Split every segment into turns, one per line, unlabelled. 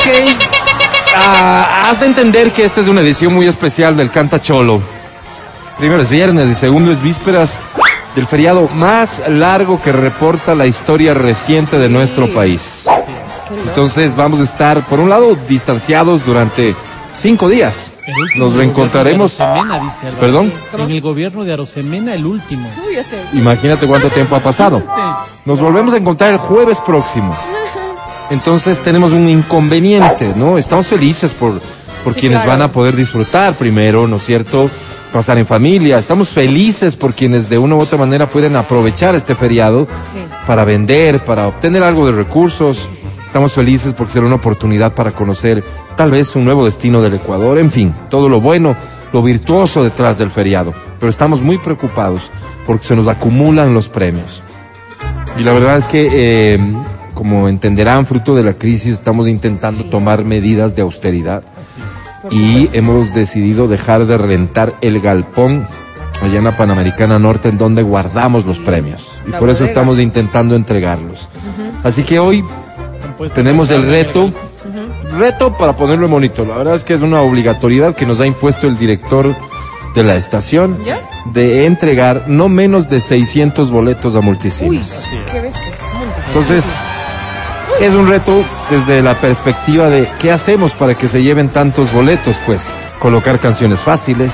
Ok. Ah, has de entender que esta es una edición muy especial del Canta Cholo. Primero es viernes y segundo es vísperas del feriado más largo que reporta la historia reciente de nuestro país. Entonces vamos a estar, por un lado, distanciados durante cinco días. Nos reencontraremos.
dice Álvaro.
¿Perdón?
En el gobierno de Arosemena, el último.
Imagínate cuánto tiempo ha pasado. Nos volvemos a encontrar el jueves próximo. Entonces tenemos un inconveniente, ¿no? Estamos felices por, por
Sí,
quienes
claro.
van a poder disfrutar primero, ¿no es cierto? Pasar en familia. Estamos felices por quienes de una u otra manera pueden aprovechar este feriado
Sí.
para vender, para obtener algo de recursos. Estamos felices porque será una oportunidad para conocer tal vez un nuevo destino del Ecuador. En fin, todo lo bueno, lo virtuoso detrás del feriado. Pero estamos muy preocupados porque se nos acumulan los premios. Y la verdad es que, eh, como entenderán, fruto de la crisis, estamos intentando tomar medidas de austeridad y hemos decidido dejar de rentar el galpón allá en la Panamericana Norte en donde guardamos los premios. Y
La
por eso estamos intentando entregarlos. Así que hoy tenemos el reto, reto para ponerlo en bonito. La verdad es que es una obligatoriedad que nos ha impuesto el director de la estación
¿Ya?
de entregar no menos de 600 boletos a multicinas. Entonces, es un reto desde la perspectiva de qué hacemos para que se lleven tantos boletos, pues. Colocar canciones fáciles,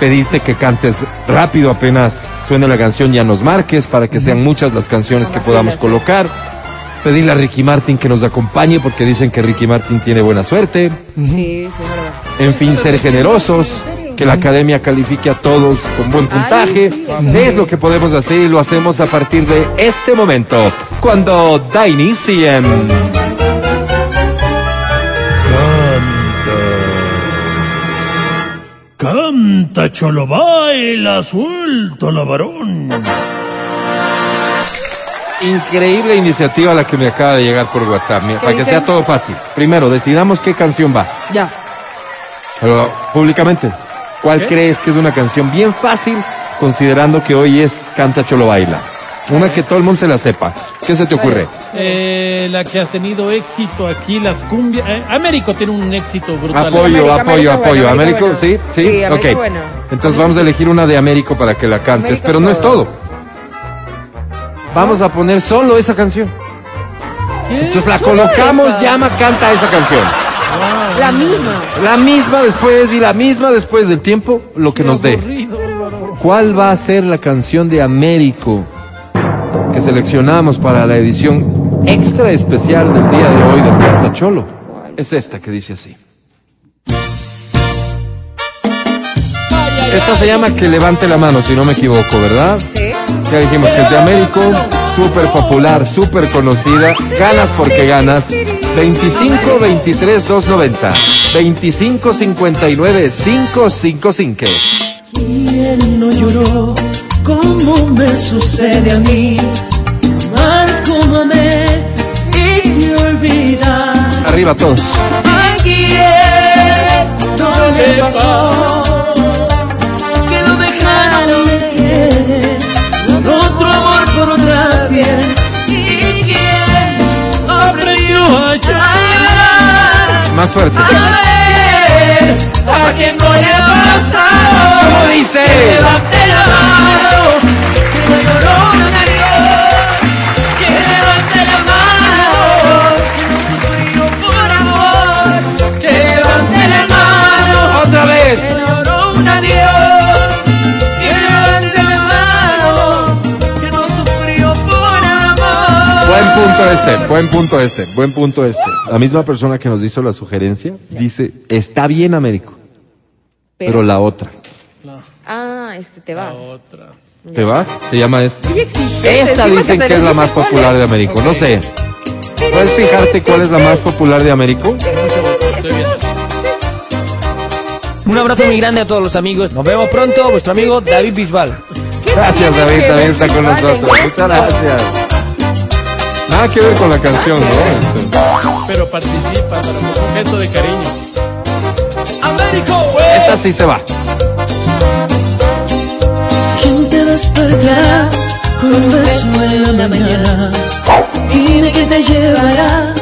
pedirte que cantes rápido apenas suene la canción ya nos marques para que sean muchas las canciones que podamos colocar, pedirle a Ricky Martin que nos acompañe porque dicen que Ricky Martin tiene buena suerte,
Sí, sí, verdad.
en fin, ser generosos, que la academia califique a todos con buen puntaje.
sí,
Es lo que podemos hacer y lo hacemos a partir de este momento, cuando da inicio.
Canta, cholo, baila, suelto la varón.
Increíble iniciativa la que me acaba de llegar por WhatsApp, mira, para que sea todo fácil. Primero, decidamos qué canción va,
Ya.
pero públicamente. ¿Cuál
¿Qué?
crees que es una canción bien fácil, considerando que hoy es Canta Cholo Baila? Una que todo el mundo se la sepa. ¿Qué se te ocurre?
Eh, la que ha tenido éxito aquí, las cumbias. eh, Américo tiene un éxito brutal.
Apoyo,
América,
apoyo,
América
apoyo.
bueno,
Américo, ¿sí? ¿Sí?
Sí, América
ok.
bueno.
Entonces vamos a elegir una de Américo para que la cantes, pero no es
todo.
Vamos a poner solo esa canción.
¿Qué?
Entonces la colocamos,
esa.
llama, canta esa canción.
La misma.
La misma después y la misma después del tiempo, lo que
Qué
nos dé. ¿Cuál va a ser la canción de Américo que seleccionamos para la edición extra especial del día de hoy del Canta Cholo? Es esta que dice así. Esta se llama Que levante la mano, si no me equivoco, ¿verdad?
Sí.
Ya dijimos que es de Américo, súper popular, súper conocida. Ganas porque ganas. 25 23 290. 25 59 555.
¿Quién no lloró como me sucede a mí? Amar como amé y te olvidar.
Arriba todos.
¿A quién no le pasó? Que lo dejaron de querer con otro amor por otra piel.
Más fuerte.
A ver, a quien no le ha pasado.
¿Cómo dice?
Que levante la mano, que no lloró
este, buen punto este, buen punto este. La misma persona que nos hizo la sugerencia dice, está bien Américo, pero la otra.
Ah, este te
La
vas.
otra.
¿Te vas? Se llama esta. Esta dicen que es la más popular de Américo. No sé. ¿Puedes fijarte cuál es la más popular de Américo?
Un abrazo muy grande a todos los amigos. Nos vemos pronto. Vuestro amigo David Bisbal.
Gracias David, también está con nosotros. Muchas gracias. Nada que ver con la canción, ¿no?
Pero participa para un gesto de cariño.
Américo,
Esta sí se va.
¿Quién te despertará con un beso en la mañana? Dime que te llevará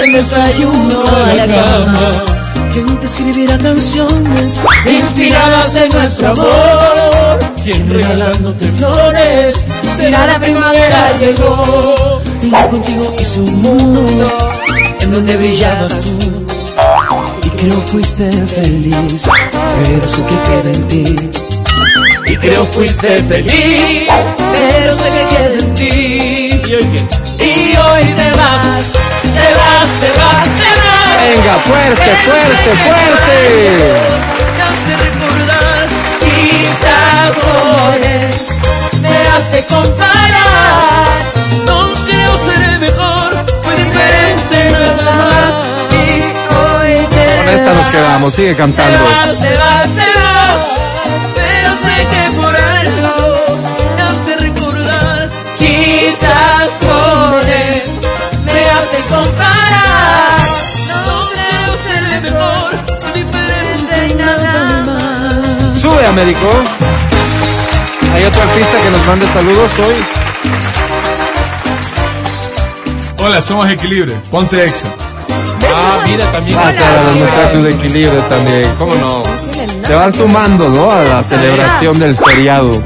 del desayuno a la cama.
¿Quién te escribirá canciones
Inspiradas en nuestro amor.
¿Quién regalándote flores
Mira la primavera llegó.
Contigo hice un mundo
En donde brillabas tú.
Y creo fuiste feliz Pero sé que queda en ti Y creo fuiste feliz
Pero sé que queda en ti.
¿Y hoy
te vas, te vas, te vas, te vas.
Venga, fuerte, fuerte, fuerte.
Me hace recordar, por él me hace comparar.
Esta nos quedamos, sigue
Te
cantando.
vas, te vas, te vas. Pero sé que por algo me hace recordar. Quizás con él me hace comparar. No creo ser mejor, diferente y nada más.
Sube, Américo. Hay otro artista que nos mande saludos hoy.
Hola, somos Equilibrio. Ponte exa.
Ah, mira, también.
Gracias a los muchachos de equilibrio también. ¿Cómo no? Se van sumando, ¿no? A la celebración del feriado.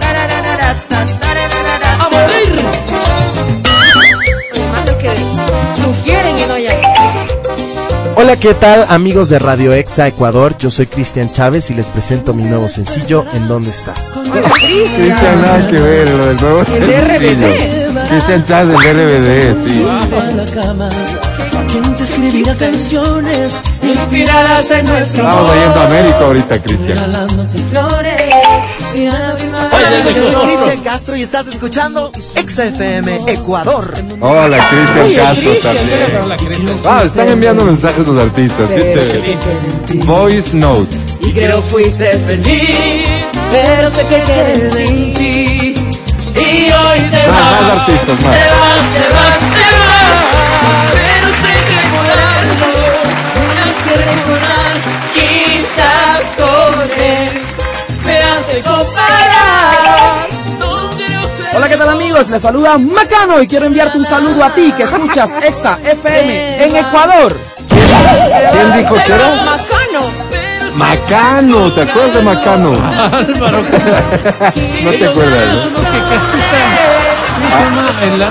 Hola, ¿qué tal amigos de Radio Exa Ecuador? Yo soy Cristian Chávez y les presento mi nuevo sencillo ¿En dónde estás?
Cristian, nada que ver, lo del nuevo sencillo. Cristian Chávez del RBD, sí.
A la cama ¿Quién te escribirá canciones
Inspiradas en nuestro
Estamos
amor.
oyendo a Américo ahorita, Cristian.
Regalándote
Flores, la primavera.
Oye.
Cristian Castro y estás escuchando Exa FM Ecuador
Hola, Cristian Castro también. Ah, están enviando mensajes los artistas, qué chévere. Voice Note.
Y creo fuiste feliz, pero sé que quedé en ti. Y hoy te
Más,
vas,
más artistas,
te
más.
vas, te vas, te vas. Quizás con él me hace comparar.
Hola, ¿qué tal amigos? Les saluda Macano y quiero enviarte un saludo a ti que escuchas Exa FM en Ecuador.
¿Quién dijo que era?
Macano.
Macano, ¿te acuerdas de Macano?
Álvaro,
No te acuerdas, ¿no?
no ¿no?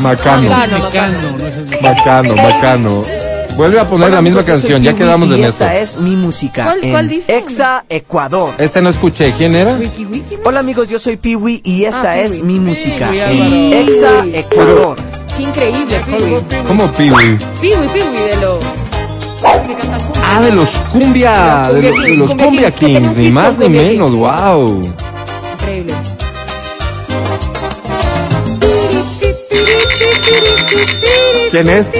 Macano,
Macano.
Mexicano, no es el
Macano, Macano. Vuelve a poner la misma canción, ya quedamos en eso.
esta es mi música
¿Cuál-
en
cuál dice?
Exa Ecuador
Este no escuché, ¿quién era?
Wiki Wiki. ¿no?
Hola amigos, yo soy Piwi y esta
Ah,
es
Piwi.
mi música
Piwi,
en. Exa Ecuador
Qué increíble, Piwi.
¿Cómo Piwi?
Piwi, Piwi de los.
Ah, de los cumbia, de, los- de
Kings,
los
Cumbia
cumbia
Kings,
ni más ni menos, wow. ¿Quién es?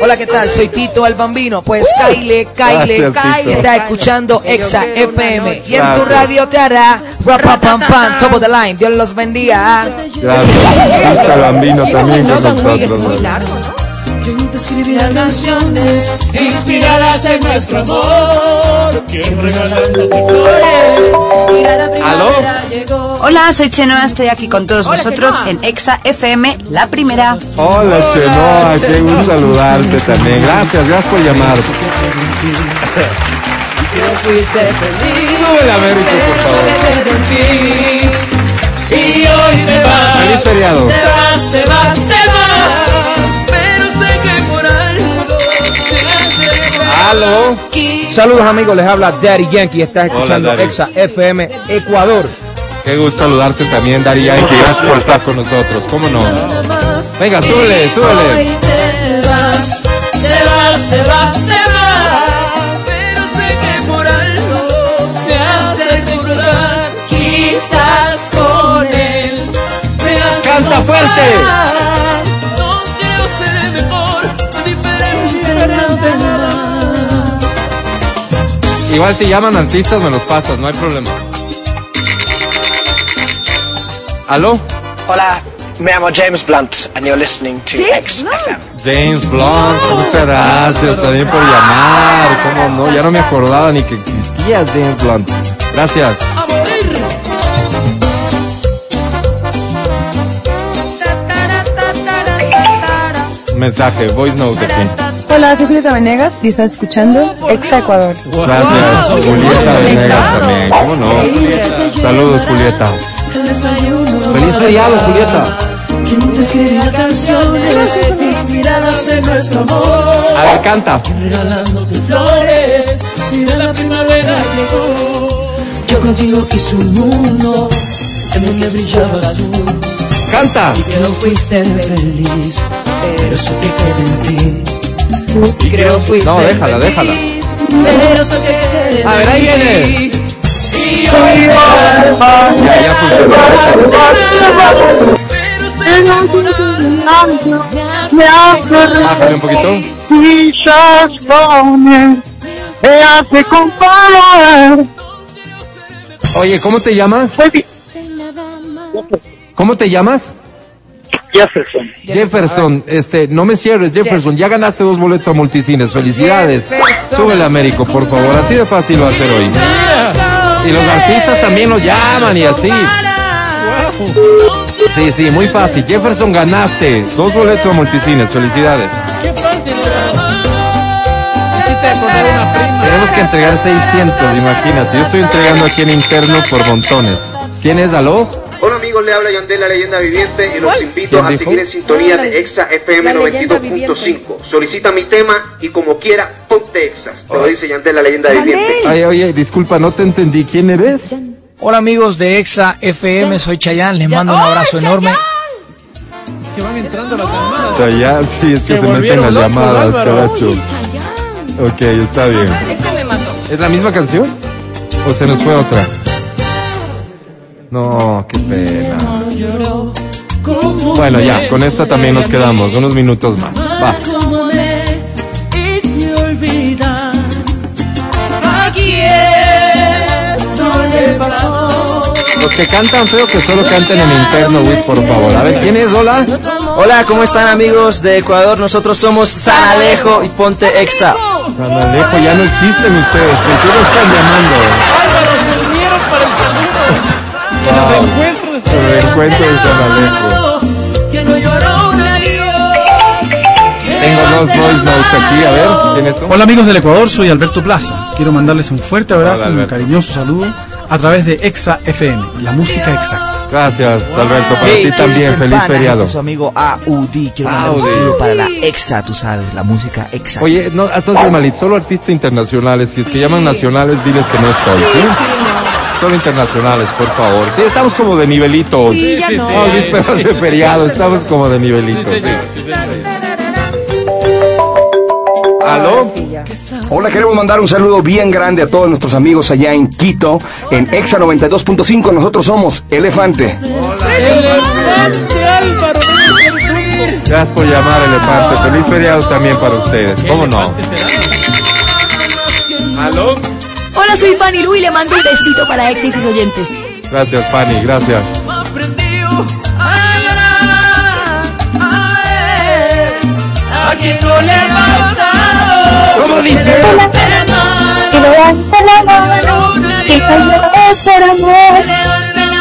Hola, ¿qué tal? Soy Tito el Bambino. Pues Kyle, Kyle, Kyle
Tito.
está escuchando Exa FM
noche.
y en tu radio te hará rapa pam pam, top of the line. Dios los bendiga.
Gracias. Tita Bambino
Sí,
también con nosotros.
muy largo, ¿no?
¿Quién te escribirá
canciones inspiradas en nuestro amor.
¿Quién regalándote
Flores, mira la primavera
¿Aló?
llegó.
Hola, soy Chenoa, estoy aquí con todos
Hola,
vosotros
Chenoa.
en Exa FM, la primera.
Hola, Chenoa, qué gusto saludarte también. Gracias, gracias por llamar.
Fuiste feliz,
Sube Américo, por
pero
favor.
Y hoy te vas,
Feliz feriado.
te vas,
Saludos amigos, les habla Daddy Yankee. Estás
escuchando Daddy.
Exa FM Ecuador.
Qué gusto saludarte también, Daría, y gracias por estar con nosotros. ¿Cómo no? Venga, súbele, súbele.
te vas, te vas, te vas, te vas. Pero sé que por algo te hace recordar. Quizás con él me hace
Canta fuerte. Igual si llaman artistas, me los pasas, no hay problema. ¿Aló?
Hola, me llamo James Blunt and you're listening to
James.
XFM.
James Blunt, muchas gracias también por llamar. ¿Cómo no? Ya no me acordaba ni que existía James Blunt. Gracias. Mensaje, voice note de quién.
Hola, soy Julieta Venegas y estás escuchando Exa Ecuador.
Gracias, Julieta Venegas también. ¿Cómo no? Saludos, Julieta. Feliz feriado, Julieta.
Quien escribir canciones inspiradas en nuestro amor.
A ver, canta.
Regalándote flores y de la primavera llegó. Yo contigo quise un mundo en donde brillabas tú.
Canta.
Y que no fuiste feliz, pero eso que queda en ti. Y creo fuiste
No, déjala, déjala.
Pero eso que
A ver, ahí
en
viene.
Y hoy
Ya, ya funcionó. Bájale un poquito.
me hace comparar.
Oye, ¿cómo te llamas? ¿Cómo te llamas?
Jefferson.
Jefferson, este, no me cierres, Jefferson, ya ganaste dos boletos a multicines, felicidades. Súbele Américo, por favor, así de fácil va a ser hoy. Y los artistas también lo llaman y así. Sí, sí, muy fácil. Jefferson, ganaste dos boletos a multicines, felicidades. Tenemos que entregar 600, imagínate. Yo estoy entregando aquí en interno por montones. ¿Quién es, aló?
Hola amigos, le habla Yandel, la leyenda viviente, y los invito
¿Quién
a
dijo?
seguir en sintonía
Hola,
de Exa FM
la leyenda
92.5. Solicita mi tema y como quiera, ponte Exas. Te lo dice Yandel, la leyenda viviente.
Ay, oye, disculpa, no te entendí. ¿Quién eres?
Hola amigos de Exa FM, soy Chayanne, les mando un abrazo enorme.
Que van entrando las llamadas.
Chayanne, sí, es que
Se
se meten las llamadas, caracho. Ok, está bien.
Este me mató.
¿Es la misma canción? ¿O se nos fue otra? No, qué pena. Bueno, ya, con esta también nos quedamos. Unos minutos más. Va.
acomodé y te olvidar.
¿A quién
No le pasó.
Los que cantan feo, que solo canten en interno, Wiz, por favor. A ver, ¿quién es? Hola.
Hola, ¿cómo están amigos de Ecuador? Nosotros somos San Alejo y Ponte Exa.
San Alejo, ya no existen ustedes. ¿Por qué lo están llamando?
Álvaro, se unieron para el saludo.
Wow.
El reencuentro de
El reencuentro de San Alejo.
Que no lloró un adiós.
Tengo dos voice notes aquí, a ver, ¿quiénes son?
Hola amigos del Ecuador, soy Alberto Plaza. Quiero mandarles un fuerte abrazo
Hola,
y un cariñoso saludo a través de Exa FM, la música exacta.
Gracias, Alberto, para
Hey,
ti también. Feliz
Pana,
feriado.
Su amigo Audi. Quiero mandar un saludo para la Exa, tú sabes, la música Exa.
Oye, no, hasta es malito, solo artistas internacionales. Si es que llaman nacionales, diles que no estoy, ¿sí? Solo internacionales, por favor. Sí, estamos como de nivelito.
Sí, ya no.
No, vísperas de feriado, estamos como de nivelito, sí. ¿Aló?
Hola, queremos mandar un saludo bien grande a todos nuestros amigos allá en Quito, en Exa 92.5. Nosotros somos Elefante.
Elefante Álvaro.
Gracias por llamar, Elefante. Feliz feriado también para ustedes. ¿Cómo no? ¿Aló?
Hola, soy Fanny Lu y le mando un besito para Exa y sus oyentes.
Gracias, Fanny, gracias.
A quien no le ha.
¿Cómo dice?
Y levanta la mano y lloró por amor.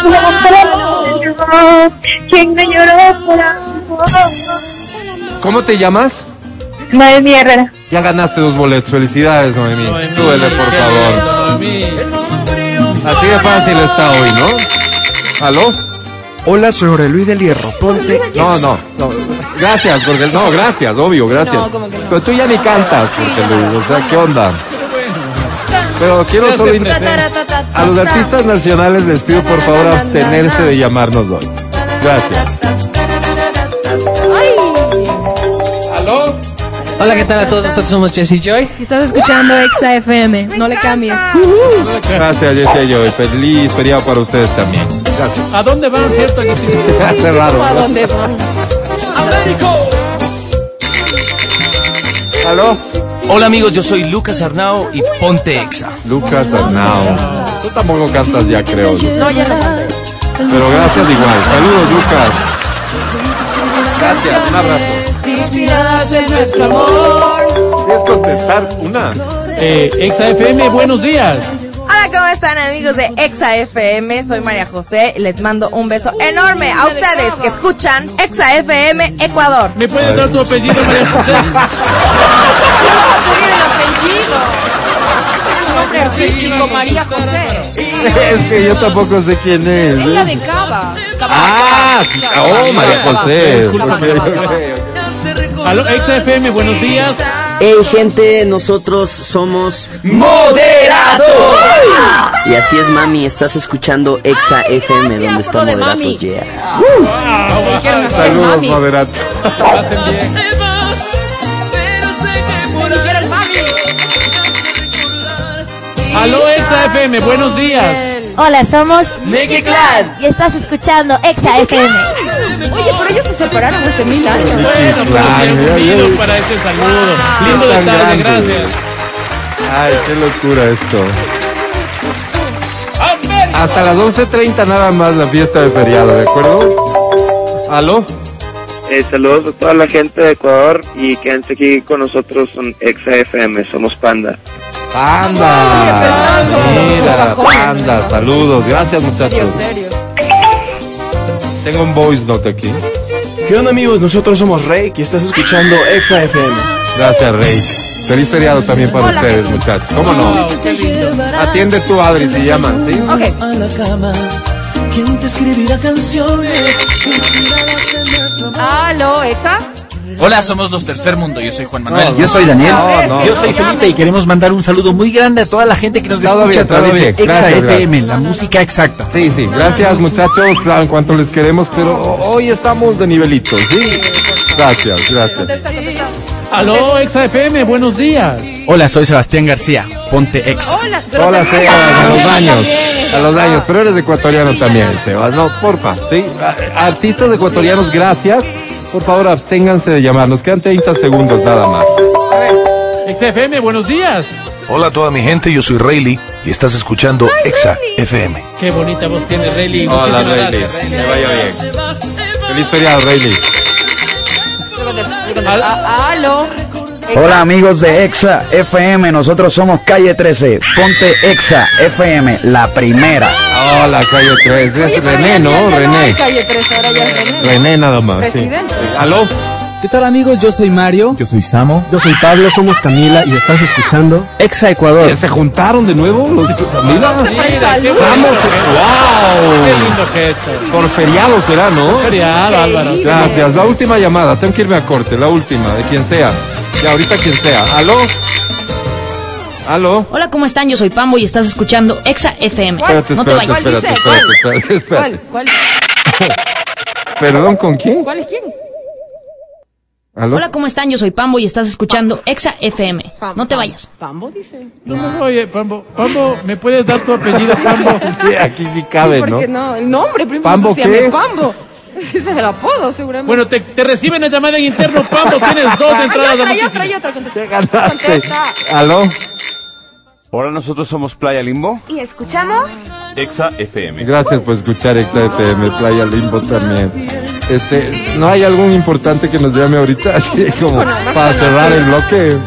Levanta la mano. ¿Quién no lloró por amor?
¿Cómo te llamas?
Noemí Herrera.
Ya ganaste dos boletos. Felicidades, Noemí.
Noemí,
Súbele, por favor.
Noemí.
Así de fácil está hoy, ¿no? ¿Aló?
Hola, soy Jorge Luis del Hierro. Ponte
No, no, no. Gracias, porque no, gracias, obvio, gracias.
No, como que no.
Pero tú ya ni cantas, porque Luis, o sea, ¿qué onda? Pero quiero solo a los artistas nacionales les pido por favor abstenerse de llamarnos hoy. Gracias.
Hola, ¿qué tal a todos? Nosotros somos Jesse Joy.
Estás escuchando Exa FM, no le cambies.
Gracias, Jesse Joy. Feliz feriado para ustedes también. Gracias.
¿A dónde van, cierto? Aquí
raro.
¿A dónde van?
¿Aló?
Hola amigos, yo soy Lucas Arnao y Ponte Exa.
Lucas Arnao. Tú tampoco cantas ya, creo.
No, ya no canto.
Pero gracias igual. Saludos, Lucas. Gracias, un abrazo.
Inspiradas en nuestro amor.
¿Quieres contestar una?
Eh, Exa FM, buenos días.
Hola, ¿cómo están amigos de Exa FM? Soy María José y les mando un beso enorme a ustedes que escuchan Exa FM Ecuador.
¿Me puedes dar tu apellido, María José?
pedir el apellido. Es un nombre artístico, María José.
es que yo tampoco sé quién es.
Es la de Cava. Cava.
Ah, sí. oh, María José.
Cava, Cava.
Aló, XFM, buenos días.
Hey gente, nosotros somos
¡Moderato!
Y así es mami, estás escuchando Exa FM donde está Moderato
mami.
Yeah.
Me dijeron así,
Saludos,
mami.
moderato.
Aló, XFM, buenos días.
Hola, somos
Nicky Clan.
y estás escuchando Exa FM.
Oye, pero ellos se separaron hace mil años.
Bueno, pero
claro,
unido
ya.
para este saludo. Lindo
Tan
detalle,
grande.
gracias.
Ay, qué locura esto. Hasta las 11.30 nada más la fiesta de feriado, ¿de acuerdo? ¿Aló?
Eh, saludos a toda la gente de Ecuador y quédense aquí con nosotros en Exa FM, somos Panda.
Panda. Mira, Panda, saludos. Gracias, muchachos.
serio.
Tengo un voice note aquí.
¿Qué onda amigos? Nosotros somos Rey y estás escuchando Exa FM.
Gracias, Rey. Feliz feriado también para
Hola,
ustedes, muchachos. ¿Cómo no? Atiende tú, Adri, se llaman, ¿sí?
Ok.
A la cama. ¿Quién te escribirá canciones?
Aló, Exa.
Hola, somos los Tercer Mundo. Yo soy Juan Manuel.
Yo soy Daniel.
No, no,
Yo soy Felipe y queremos mandar un saludo muy grande a toda la gente que nos escucha
bien,
a través de. Exa FM, la música exacta.
Sí, sí, gracias muchachos, claro, en cuanto les queremos, pero hoy estamos de nivelito, ¿sí? Gracias, gracias.
Aló, XFM, buenos días.
Hola, soy Sebastián García. Ponte Exa.
Hola,
Hola, Sebas, a los años, a los años, pero eres ecuatoriano también, Sebas, no, porfa, ¿sí? Artistas ecuatorianos, gracias, por favor, absténganse de llamarnos, quedan 30 segundos nada más.
XFM, buenos días.
Hola a toda mi gente, yo soy Rayleigh y estás escuchando Exa FM.
Qué bonita voz tiene Rayleigh.
Hola, Rayleigh, que vaya bien. Feliz feriado, Rayleigh.
Yo contesto, yo contesto. Aló.
Hola amigos de Exa FM, nosotros somos Calle 13, ponte Exa FM, la primera.
Hola, calle 3,
Oye,
es
pero
René, ¿no? René.
hay calle 13, ahora ya es René.
René nada más, sí.
Presidente.
¿Aló?
¿Qué tal amigos? Yo soy Mario.
Yo soy Samo.
Yo soy Pablo, somos Camila y estás escuchando Exa Ecuador.
¿Se juntaron de nuevo los Camila?
Mira,
Vamos, wow.
Qué lindo gesto.
Por feriado será, ¿no?
Feriado, Álvaro.
Gracias. La última llamada. Tengo que irme a corte. La última, de quien sea. Ya, ahorita quien sea. ¿Aló? ¿Aló?
Hola, ¿cómo están? Yo soy Pambo y estás escuchando Exa FM.
Espérate,
no te
espérate,
vayas.
espérate,
dice?
espérate, espérate, espérate.
¿Cuál? ¿Cuál?
¿Perdón, con quién?
¿Cuál es quién?
¿Aló?
Hola, ¿cómo están? Yo soy Pambo y estás escuchando Exa FM. No te vayas.
Pambo dice.
No, no, oye, Pambo, Pambo, ¿me puedes dar tu apellido, Pambo?
Sí, aquí sí cabe, ¿no?
Porque no, el nombre primero
¿Pambo
se llama
qué?
Pambo. Ese es el apodo, seguramente.
Bueno, te, te reciben la llamada en interno, Pambo. Tienes dos entradas de
otra, hay otra, hay otra. Contesta.
Ganaste.
Contesta.
¿Aló?
Hola, nosotros somos Playa Limbo,
Y escuchamos.
Exa FM.
Gracias por escuchar Exa FM, Playa Limbo también. Este, ¿no hay algún importante que nos llame ahorita? Así como para cerrar el bloque.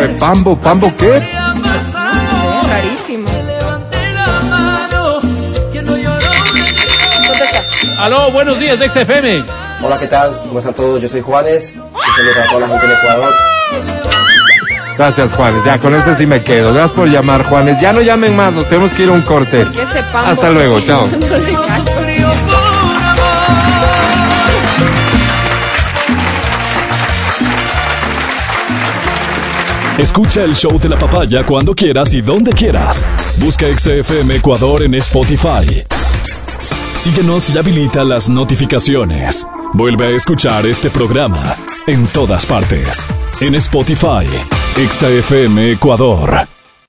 Eh, Pambo, Pambo, ¿qué?
Aló, buenos días, de XFM.
Hola, ¿qué tal? ¿Cómo están todos? Yo soy Juanes. Un saludo a toda la gente de Ecuador.
Gracias, Juanes. Ya, con eso sí me quedo. Gracias por llamar, Juanes. Ya no llamen más, nos tenemos que ir a un corte. Hasta luego, chao.
Escucha el show de la papaya cuando quieras y donde quieras. Busca XFM Ecuador en Spotify. Síguenos y habilita las notificaciones. Vuelve a escuchar este programa en todas partes. En Spotify, XFM Ecuador.